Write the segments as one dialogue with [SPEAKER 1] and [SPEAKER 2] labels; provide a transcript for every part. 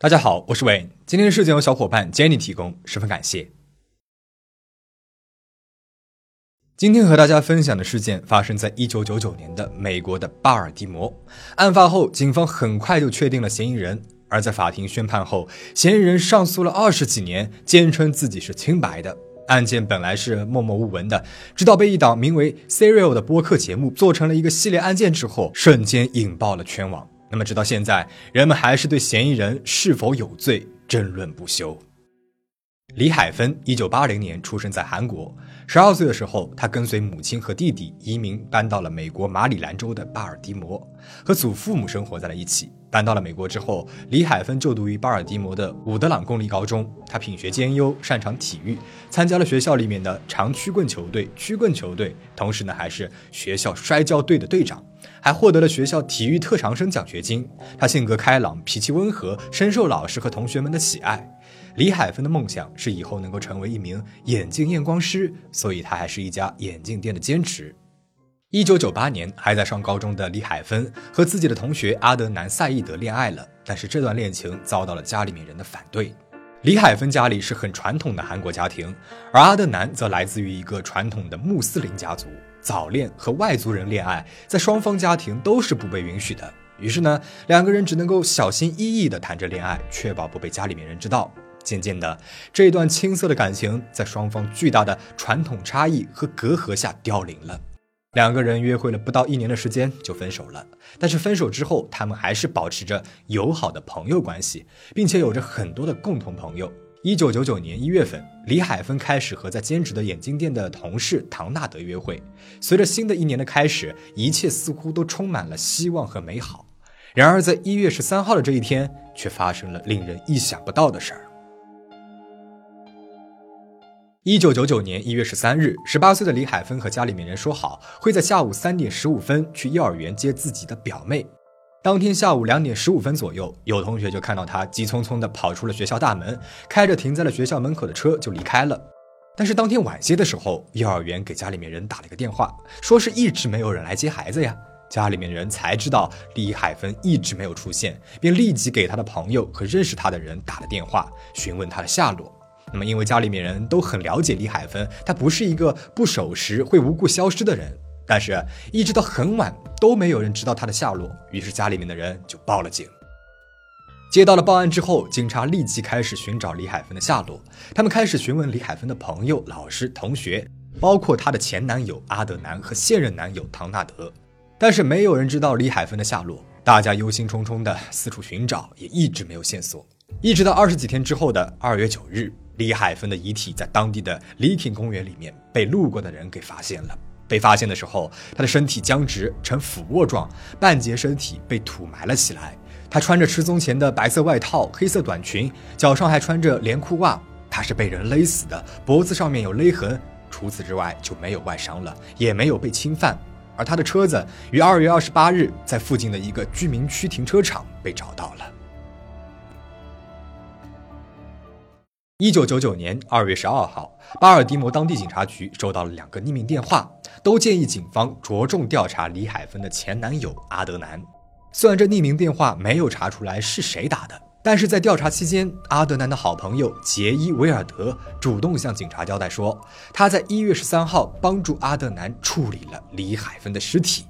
[SPEAKER 1] 大家好，我是 Wayne。今天的事件由小伙伴 Jenny 提供，十分感谢。今天和大家分享的事件发生在一九九九年的美国的巴尔的摩。案发后，警方很快就确定了嫌疑人。而在法庭宣判后，嫌疑人上诉了二十几年，坚称自己是清白的。案件本来是默默无闻的，直到被一档名为 Serial 的播客节目做成了一个系列案件之后，瞬间引爆了全网。那么，直到现在，人们还是对嫌疑人是否有罪争论不休。李海芬，一九八零年出生在韩国。十二岁的时候，他跟随母亲和弟弟移民，搬到了美国马里兰州的巴尔的摩，和祖父母生活在了一起。搬到了美国之后，李海芬就读于巴尔的摩的伍德朗公立高中。他品学兼优，擅长体育，参加了学校里面的长曲棍球队、曲棍球队，同时呢，还是学校摔跤队的队长，还获得了学校体育特长生奖学金。他性格开朗，脾气温和，深受老师和同学们的喜爱。李海芬的梦想是以后能够成为一名眼镜验光师，所以他还是一家眼镜店的兼职。一九九八年，还在上高中的李海芬和自己的同学阿德南·赛义德恋爱了，但是这段恋情遭到了家里面人的反对。李海芬家里是很传统的韩国家庭，而阿德南则来自于一个传统的穆斯林家族，早恋和外族人恋爱，在双方家庭都是不被允许的。于是呢，两个人只能够小心翼翼地谈着恋爱，确保不被家里面人知道。渐渐的，这段青涩的感情在双方巨大的传统差异和隔阂下凋零了。两个人约会了不到一年的时间就分手了，但是分手之后，他们还是保持着友好的朋友关系，并且有着很多的共同朋友。一九九九年一月份，李海芬开始和在兼职的眼镜店的同事唐纳德约会。随着新的一年的开始，一切似乎都充满了希望和美好。然而，在一月十三号的这一天，却发生了令人意想不到的事儿。一九九九年一月十三日，十八岁的李海芬和家里面人说好，会在下午三点十五分去幼儿园接自己的表妹。当天下午两点十五分左右，有同学就看到他急匆匆地跑出了学校大门，开着停在了学校门口的车就离开了。但是当天晚些的时候，幼儿园给家里面人打了个电话，说是一直没有人来接孩子呀。家里面人才知道李海芬一直没有出现，便立即给他的朋友和认识他的人打了电话，询问他的下落。那么，因为家里面人都很了解李海芬，她不是一个不守时会无故消失的人。但是，一直到很晚都没有人知道她的下落，于是家里面的人就报了警。接到了报案之后，警察立即开始寻找李海芬的下落。他们开始询问李海芬的朋友、老师、同学，包括她的前男友阿德南和现任男友唐纳德。但是，没有人知道李海芬的下落。大家忧心忡忡的四处寻找，也一直没有线索。一直到二十几天之后的二月九日。李海芬的遗体在当地的李挺公园里面被路过的人给发现了。被发现的时候，他的身体僵直呈俯卧状，半截身体被土埋了起来。他穿着失踪前的白色外套、黑色短裙，脚上还穿着连裤袜。他是被人勒死的，脖子上面有勒痕。除此之外就没有外伤了，也没有被侵犯。而他的车子于二月二十八日在附近的一个居民区停车场被找到了。一九九九年二月十二号，巴尔的摩当地警察局收到了两个匿名电话，都建议警方着重调查李海芬的前男友阿德南。虽然这匿名电话没有查出来是谁打的，但是在调查期间，阿德南的好朋友杰伊·维尔德主动向警察交代说，他在一月十三号帮助阿德南处理了李海芬的尸体。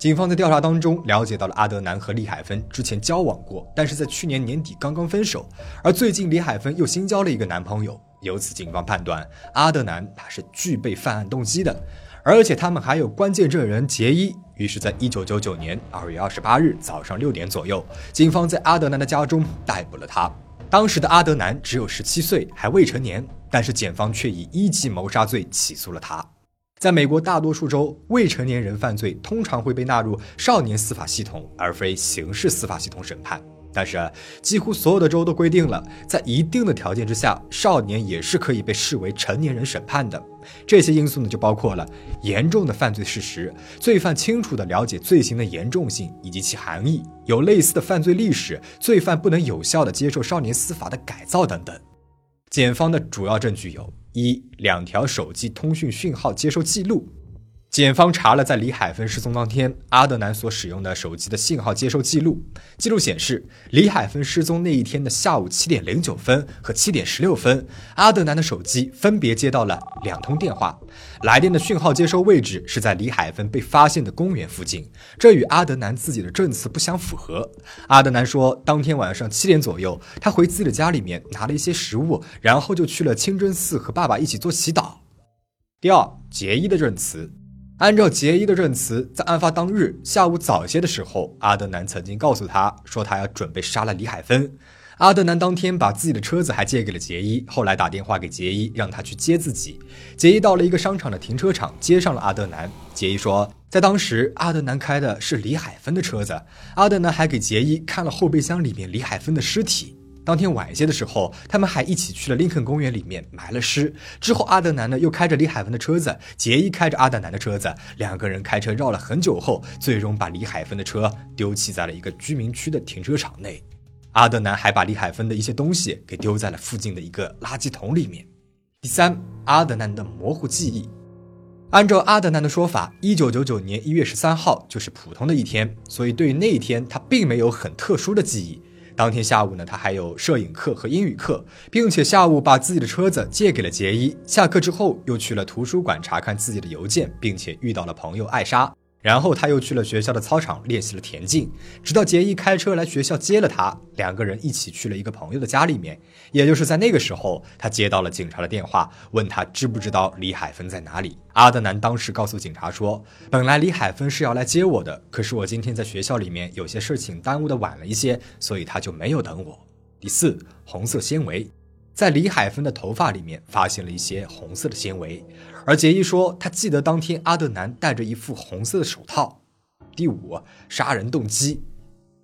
[SPEAKER 1] 警方在调查当中了解到了阿德南和李海芬之前交往过，但是在去年年底刚刚分手，而最近李海芬又新交了一个男朋友，由此警方判断阿德南他是具备犯案动机的，而且他们还有关键证人杰伊。于是，在一九九九年二月二十八日早上六点左右，警方在阿德南的家中逮捕了他。当时的阿德南只有十七岁，还未成年，但是检方却以一级谋杀罪起诉了他。在美国大多数州，未成年人犯罪通常会被纳入少年司法系统，而非刑事司法系统审判。但是，几乎所有的州都规定了，在一定的条件之下，少年也是可以被视为成年人审判的。这些因素呢，就包括了严重的犯罪事实、罪犯清楚地了解罪行的严重性以及其含义、有类似的犯罪历史、罪犯不能有效地接受少年司法的改造等等。检方的主要证据有。一两条手机通讯讯号接收记录，检方查了在李海芬失踪当天阿德南所使用的手机的信号接收记录，记录显示，李海芬失踪那一天的下午七点零九分和七点十六分，阿德南的手机分别接到了两通电话，来电的讯号接收位置是在李海芬被发现的公园附近，这与阿德南自己的证词不相符合。阿德南说，当天晚上七点左右，他回自己的家里面拿了一些食物，然后就去了清真寺和爸爸一起做祈祷。第二，杰伊的证词。按照杰伊的证词，在案发当日下午早些的时候，阿德南曾经告诉他说他要准备杀了李海芬。阿德南当天把自己的车子还借给了杰伊，后来打电话给杰伊，让他去接自己。杰伊到了一个商场的停车场，接上了阿德南。杰伊说，在当时，阿德南开的是李海芬的车子。阿德南还给杰伊看了后备箱里面李海芬的尸体。当天晚些的时候，他们还一起去了林肯公园里面埋了尸。之后，阿德南呢又开着李海芬的车子，杰伊开着阿德南的车子，两个人开车绕了很久后，最终把李海芬的车丢弃在了一个居民区的停车场内。阿德南还把李海芬的一些东西给丢在了附近的一个垃圾桶里面。第三，阿德南的模糊记忆。按照阿德南的说法，一九九九年一月十三号就是普通的一天，所以对于那一天他并没有很特殊的记忆。当天下午呢，他还有摄影课和英语课，并且下午把自己的车子借给了杰伊。下课之后，又去了图书馆查看自己的邮件，并且遇到了朋友艾莎。然后他又去了学校的操场练习了田径，直到杰伊开车来学校接了他，两个人一起去了一个朋友的家里面。也就是在那个时候，他接到了警察的电话，问他知不知道李海芬在哪里。阿德南当时告诉警察说，本来李海芬是要来接我的，可是我今天在学校里面有些事情耽误的晚了一些，所以他就没有等我。第四，红色纤维。在李海芬的头发里面发现了一些红色的纤维，而杰伊说他记得当天阿德南戴着一副红色的手套。第五，杀人动机。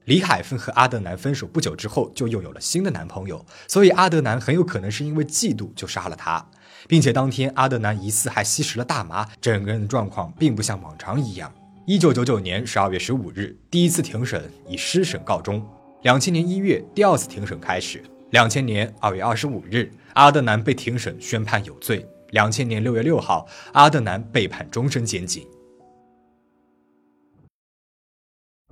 [SPEAKER 1] 李海芬和阿德南分手不久之后就又有了新的男朋友，所以阿德南很有可能是因为嫉妒就杀了他，并且当天阿德南疑似还吸食了大麻，整个人的状况并不像往常一样。一九九九年十二月十五日，第一次庭审以失审告终。两千年一月，第二次庭审开始。两千年二月二十五日，阿德南被庭审宣判有罪。两千年六月六号，阿德南被判终身监禁。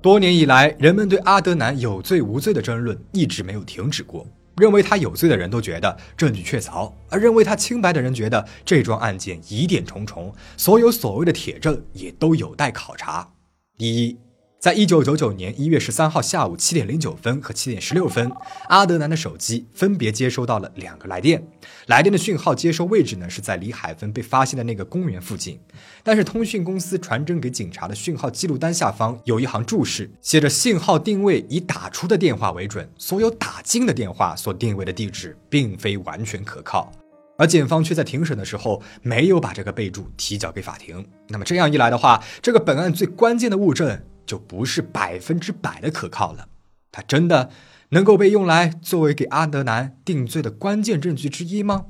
[SPEAKER 1] 多年以来，人们对阿德南有罪无罪的争论一直没有停止过。认为他有罪的人都觉得证据确凿，而认为他清白的人觉得这桩案件疑点重重，所有所谓的铁证也都有待考察。第一。在一九九九年一月十三号下午七点零九分和七点十六分，阿德南的手机分别接收到了两个来电，来电的讯号接收位置呢是在李海芬被发现的那个公园附近。但是通讯公司传真给警察的讯号记录单下方有一行注释，写着信号定位以打出的电话为准，所有打进的电话所定位的地址并非完全可靠。而检方却在庭审的时候没有把这个备注提交给法庭。那么这样一来的话，这个本案最关键的物证。就不是百分之百的可靠了，它真的能够被用来作为给阿德南定罪的关键证据之一吗？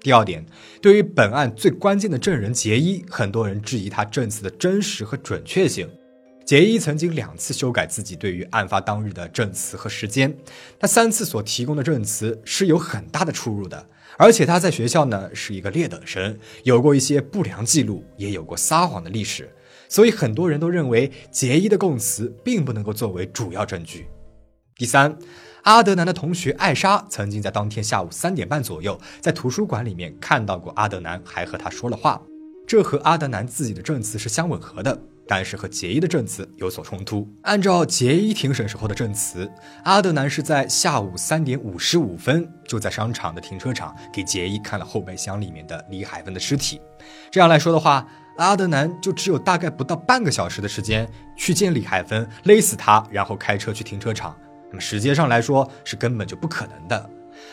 [SPEAKER 1] 第二点，对于本案最关键的证人杰伊，很多人质疑他证词的真实和准确性。杰伊曾经两次修改自己对于案发当日的证词和时间，他三次所提供的证词是有很大的出入的，而且他在学校呢是一个劣等生，有过一些不良记录，也有过撒谎的历史。所以很多人都认为杰伊的供词并不能够作为主要证据。第三，阿德南的同学艾莎曾经在当天下午三点半左右在图书馆里面看到过阿德南，还和他说了话，这和阿德南自己的证词是相吻合的，但是和杰伊的证词有所冲突。按照杰伊庭审时候的证词，阿德南是在下午三点五十五分就在商场的停车场给杰伊看了后备箱里面的李海芬的尸体。这样来说的话。阿德南就只有大概不到半个小时的时间去见李海芬，勒死他，然后开车去停车场。那么时间上来说是根本就不可能的。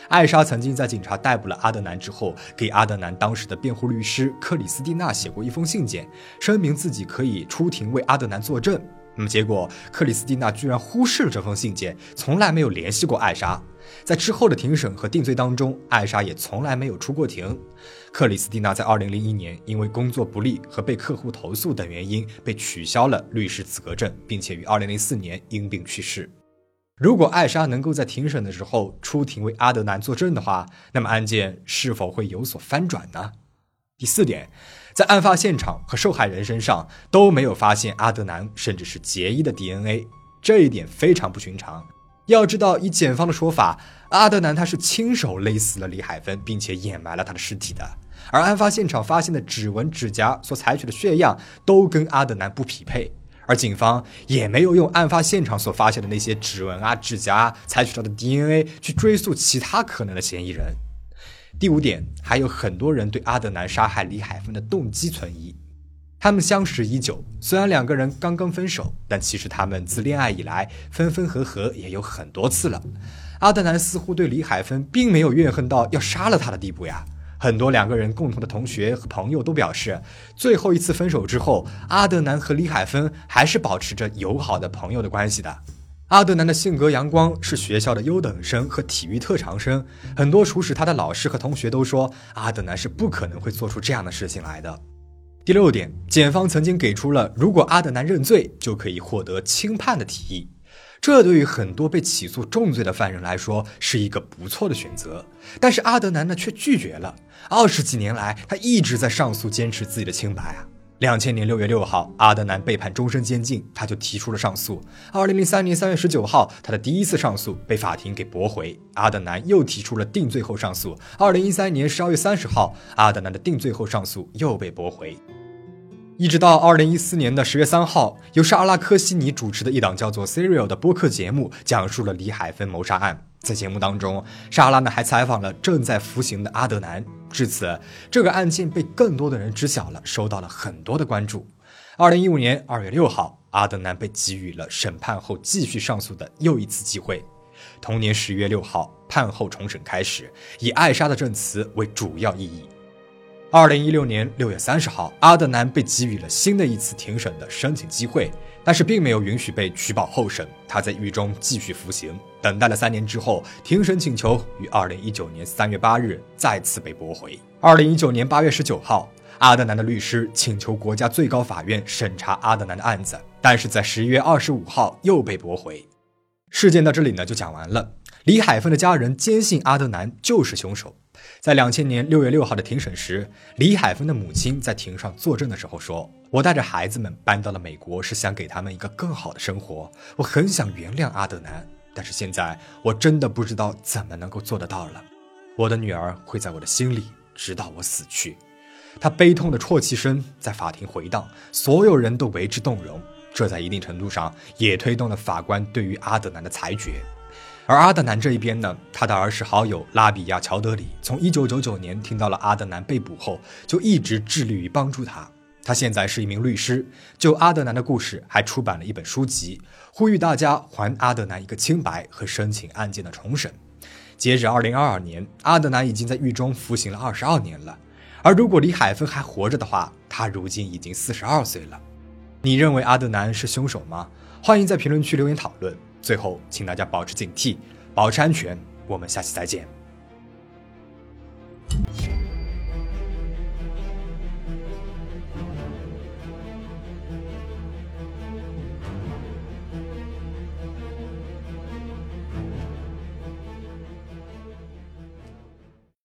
[SPEAKER 1] 艾莎曾经在警察逮捕了阿德南之后，给阿德南当时的辩护律师克里斯蒂娜写过一封信件，声明自己可以出庭为阿德南作证。那么结果，克里斯蒂娜居然忽视了这封信件，从来没有联系过艾莎。在之后的庭审和定罪当中，艾莎也从来没有出过庭。克里斯蒂娜在2001年因为工作不利和被客户投诉等原因被取消了律师资格证，并且于2004年因病去世。如果艾莎能够在庭审的时候出庭为阿德南作证的话，那么案件是否会有所翻转呢？第四点，在案发现场和受害人身上都没有发现阿德南甚至是杰伊的 DNA，这一点非常不寻常。要知道，以检方的说法，阿德南他是亲手勒死了李海芬，并且掩埋了他的尸体的。而案发现场发现的指纹、指甲所采取的血样都跟阿德南不匹配，而警方也没有用案发现场所发现的那些指纹啊、指甲啊采取到的 DNA 去追溯其他可能的嫌疑人。第五点，还有很多人对阿德南杀害李海芬的动机存疑。他们相识已久，虽然两个人刚刚分手，但其实他们自恋爱以来分分合合也有很多次了。阿德南似乎对李海芬并没有怨恨到要杀了他的地步呀。很多两个人共同的同学和朋友都表示，最后一次分手之后，阿德南和李海芬还是保持着友好的朋友的关系的。阿德南的性格阳光，是学校的优等生和体育特长生。很多处使他的老师和同学都说，阿德南是不可能会做出这样的事情来的。第六点，检方曾经给出了如果阿德南认罪就可以获得轻判的提议，这对于很多被起诉重罪的犯人来说是一个不错的选择。但是阿德南呢却拒绝了。二十几年来，他一直在上诉，坚持自己的清白啊。两千年六月六号，阿德南被判终身监禁，他就提出了上诉。二零零三年三月十九号，他的第一次上诉被法庭给驳回，阿德南又提出了定罪后上诉。二零一三年十二月三十号，阿德南的定罪后上诉又被驳回，一直到二零一四年的十月三号，由沙拉科西尼主持的一档叫做《Serial》的播客节目，讲述了李海芬谋杀案。在节目当中，莎拉呢还采访了正在服刑的阿德南。至此，这个案件被更多的人知晓了，受到了很多的关注。二零一五年二月六号，阿德南被给予了审判后继续上诉的又一次机会。同年十月六号，判后重审开始，以艾莎的证词为主要意义。二零一六年六月三十号，阿德南被给予了新的一次庭审的申请机会。但是并没有允许被取保候审，他在狱中继续服刑。等待了三年之后，庭审请求于二零一九年三月八日再次被驳回。二零一九年八月十九号，阿德南的律师请求国家最高法院审查阿德南的案子，但是在十一月二十五号又被驳回。事件到这里呢就讲完了。李海峰的家人坚信阿德南就是凶手。在两千年六月六号的庭审时，李海芬的母亲在庭上作证的时候说：“我带着孩子们搬到了美国，是想给他们一个更好的生活。我很想原谅阿德南，但是现在我真的不知道怎么能够做得到了。我的女儿会在我的心里，直到我死去。”他悲痛的啜泣声在法庭回荡，所有人都为之动容。这在一定程度上也推动了法官对于阿德南的裁决。而阿德南这一边呢，他的儿时好友拉比亚·乔德里从1999年听到了阿德南被捕后，就一直致力于帮助他。他现在是一名律师，就阿德南的故事还出版了一本书籍，呼吁大家还阿德南一个清白和申请案件的重审。截止2022年，阿德南已经在狱中服刑了22年了。而如果李海芬还活着的话，他如今已经42岁了。你认为阿德南是凶手吗？欢迎在评论区留言讨论。最后，请大家保持警惕，保持安全。我们下期再见。